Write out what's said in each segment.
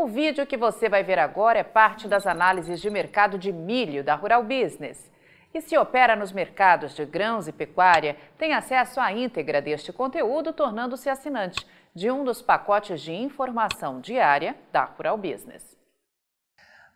O vídeo que você vai ver agora é parte das análises de mercado de milho da Rural Business. E se opera nos mercados de grãos e pecuária, tem acesso à íntegra deste conteúdo, tornando-se assinante de um dos pacotes de informação diária da Rural Business.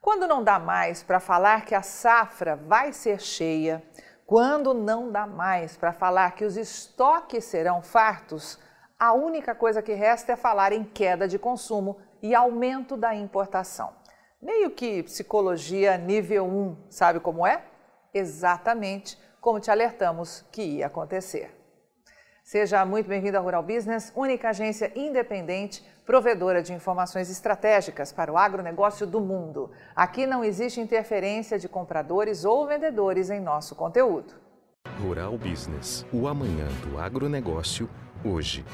Quando não dá mais para falar que a safra vai ser cheia, quando não dá mais para falar que os estoques serão fartos, a única coisa que resta é falar em queda de consumo e aumento da importação. Meio que psicologia nível 1, sabe como é? Exatamente como te alertamos que ia acontecer. Seja muito bem-vindo ao Rural Business, única agência independente, provedora de informações estratégicas para o agronegócio do mundo. Aqui não existe interferência de compradores ou vendedores em nosso conteúdo. Rural Business, o amanhã do agronegócio, hoje.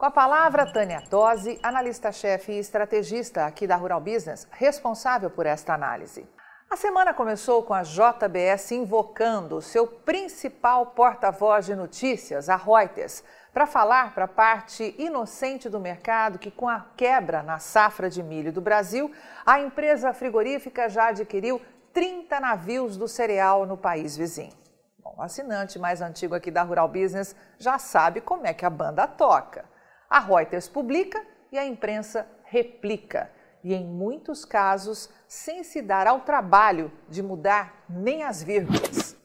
Com a palavra, Tânia Tosi, analista-chefe e estrategista aqui da Rural Business, responsável por esta análise. A semana começou com a JBS invocando seu principal porta-voz de notícias, a Reuters, para falar para a parte inocente do mercado que, com a quebra na safra de milho do Brasil, a empresa frigorífica já adquiriu 30 navios do cereal no país vizinho. Bom, o assinante mais antigo aqui da Rural Business já sabe como é que a banda toca. A Reuters publica e a imprensa replica. E em muitos casos, sem se dar ao trabalho de mudar nem as vírgulas.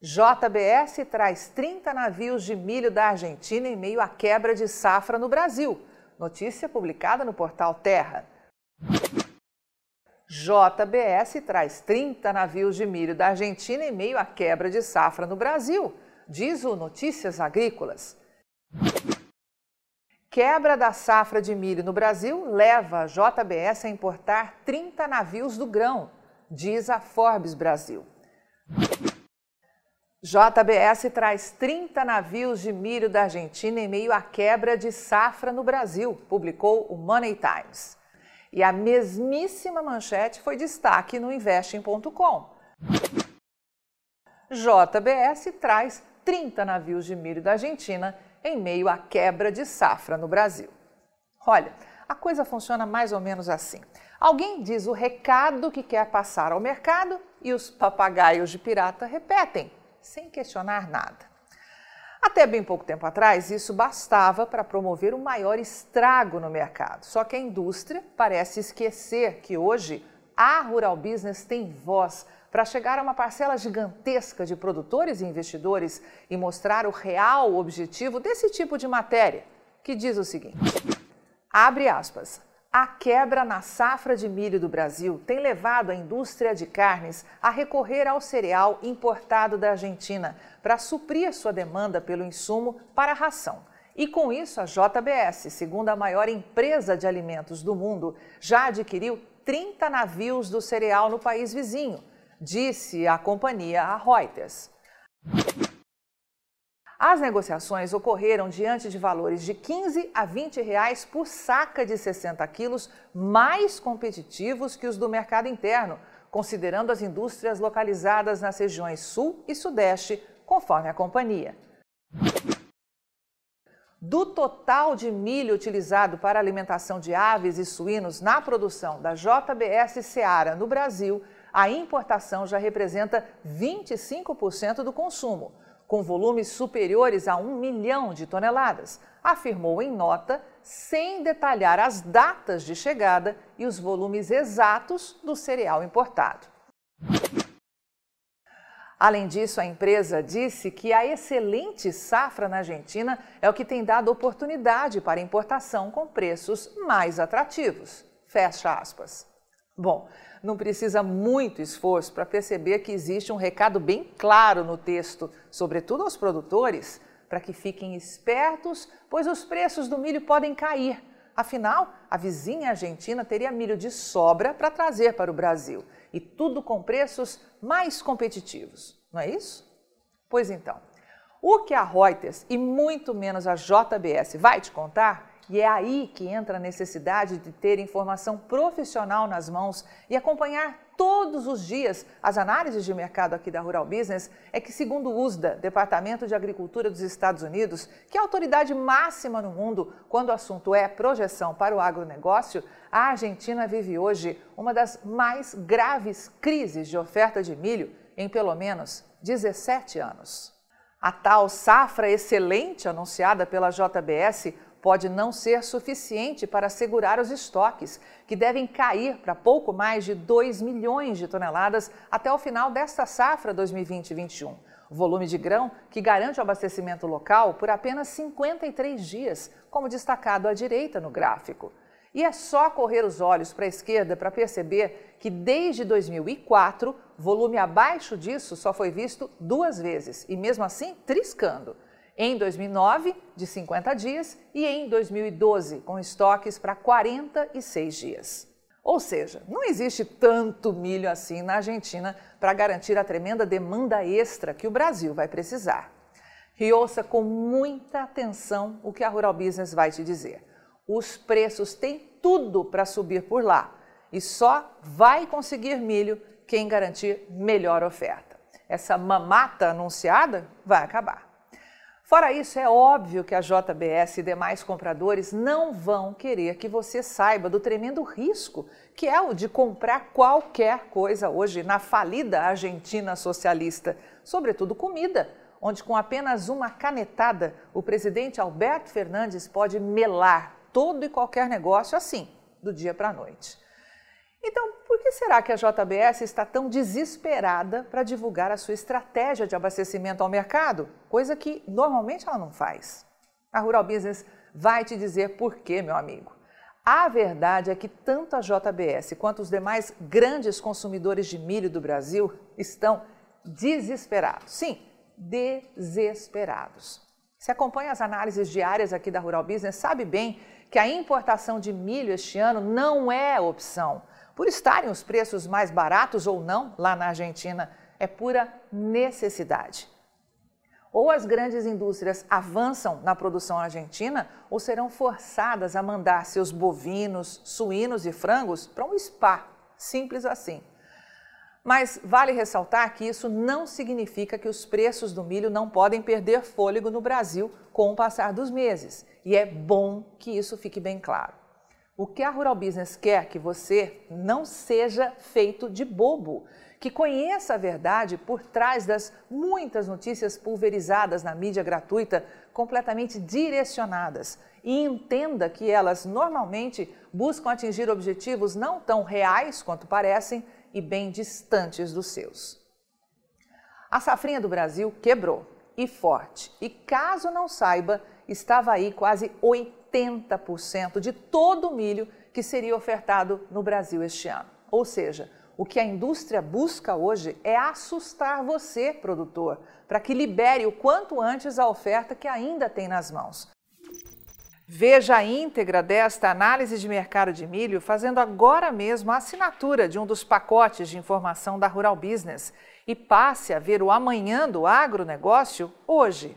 JBS traz 30 navios de milho da Argentina em meio à quebra de safra no Brasil. Notícia publicada no portal Terra. JBS traz 30 navios de milho da Argentina em meio à quebra de safra no Brasil, diz o Notícias Agrícolas. Quebra da safra de milho no Brasil leva a JBS a importar 30 navios do grão, diz a Forbes Brasil. JBS traz 30 navios de milho da Argentina em meio à quebra de safra no Brasil, publicou o Money Times. E a mesmíssima manchete foi destaque no investing.com. JBS traz 30 navios de milho da Argentina em meio à quebra de safra no Brasil. Olha, a coisa funciona mais ou menos assim. Alguém diz o recado que quer passar ao mercado e os papagaios de pirata repetem, sem questionar nada. Até bem pouco tempo atrás, isso bastava para promover um maior estrago no mercado. Só que a indústria parece esquecer que hoje a Rural Business tem voz para chegar a uma parcela gigantesca de produtores e investidores e mostrar o real objetivo desse tipo de matéria, que diz o seguinte: abre aspas. A quebra na safra de milho do Brasil tem levado a indústria de carnes a recorrer ao cereal importado da Argentina para suprir sua demanda pelo insumo para a ração. E com isso, a JBS, segundo a maior empresa de alimentos do mundo, já adquiriu 30 navios do cereal no país vizinho, disse a companhia a Reuters. As negociações ocorreram diante de valores de 15 a 20 reais por saca de 60 quilos, mais competitivos que os do mercado interno, considerando as indústrias localizadas nas regiões Sul e Sudeste, conforme a companhia. Do total de milho utilizado para alimentação de aves e suínos na produção da JBS Seara no Brasil, a importação já representa 25% do consumo, com volumes superiores a 1 milhão de toneladas, afirmou em nota, sem detalhar as datas de chegada e os volumes exatos do cereal importado. Além disso, a empresa disse que a excelente safra na Argentina é o que tem dado oportunidade para importação com preços mais atrativos. Fecha aspas. Bom, não precisa muito esforço para perceber que existe um recado bem claro no texto, sobretudo aos produtores, para que fiquem espertos, pois os preços do milho podem cair. Afinal, a vizinha Argentina teria milho de sobra para trazer para o Brasil e tudo com preços mais competitivos, não é isso? Pois então, o que a Reuters e muito menos a JBS vai te contar E é aí que entra a necessidade de ter informação profissional nas mãos e acompanhar todos os dias as análises de mercado aqui da Rural Business. É que, segundo o USDA, Departamento de Agricultura dos Estados Unidos, que é a autoridade máxima no mundo quando o assunto é projeção para o agronegócio, a Argentina vive hoje uma das mais graves crises de oferta de milho em pelo menos 17 anos. A tal safra excelente anunciada pela JBS pode não ser suficiente para segurar os estoques, que devem cair para pouco mais de 2 milhões de toneladas até o final desta safra 2020-21. Volume de grão que garante o abastecimento local por apenas 53 dias, como destacado à direita no gráfico. E é só correr os olhos para a esquerda para perceber que desde 2004, volume abaixo disso só foi visto duas vezes e mesmo assim triscando. Em 2009, de 50 dias, e em 2012, com estoques para 46 dias. Ou seja, não existe tanto milho assim na Argentina para garantir a tremenda demanda extra que o Brasil vai precisar. E ouça com muita atenção o que a Rural Business vai te dizer os preços têm tudo para subir por lá e só vai conseguir milho quem garantir melhor oferta. Essa mamata anunciada vai acabar. Fora isso, é óbvio que a JBS e demais compradores não vão querer que você saiba do tremendo risco que é o de comprar qualquer coisa hoje na falida Argentina socialista, sobretudo comida, onde com apenas uma canetada o presidente Alberto Fernandes pode melar todo e qualquer negócio assim, do dia para a noite. Então, por que será que a JBS está tão desesperada para divulgar a sua estratégia de abastecimento ao mercado, coisa que normalmente ela não faz? A Rural Business vai te dizer por quê, meu amigo. A verdade é que tanto a JBS quanto os demais grandes consumidores de milho do Brasil estão desesperados. Sim, desesperados. Se acompanha as análises diárias aqui da Rural Business, sabe bem que a importação de milho este ano não é opção. Por estarem os preços mais baratos ou não lá na Argentina, é pura necessidade. Ou as grandes indústrias avançam na produção argentina ou serão forçadas a mandar seus bovinos, suínos e frangos para um spa. Simples assim. Mas vale ressaltar que isso não significa que os preços do milho não podem perder fôlego no Brasil com o passar dos meses. E é bom que isso fique bem claro. O que a Rural Business quer que você não seja feito de bobo, que conheça a verdade por trás das muitas notícias pulverizadas na mídia gratuita, completamente direcionadas, e entenda que elas normalmente buscam atingir objetivos não tão reais quanto parecem e bem distantes dos seus. A safrinha do Brasil quebrou e forte, e caso não saiba, estava aí quase 80% de todo o milho que seria ofertado no Brasil este ano. Ou seja, o que a indústria busca hoje é assustar você, produtor, para que libere o quanto antes a oferta que ainda tem nas mãos. Veja a íntegra desta análise de mercado de milho fazendo agora mesmo a assinatura de um dos pacotes de informação da Rural Business e passe a ver o amanhã do agronegócio hoje.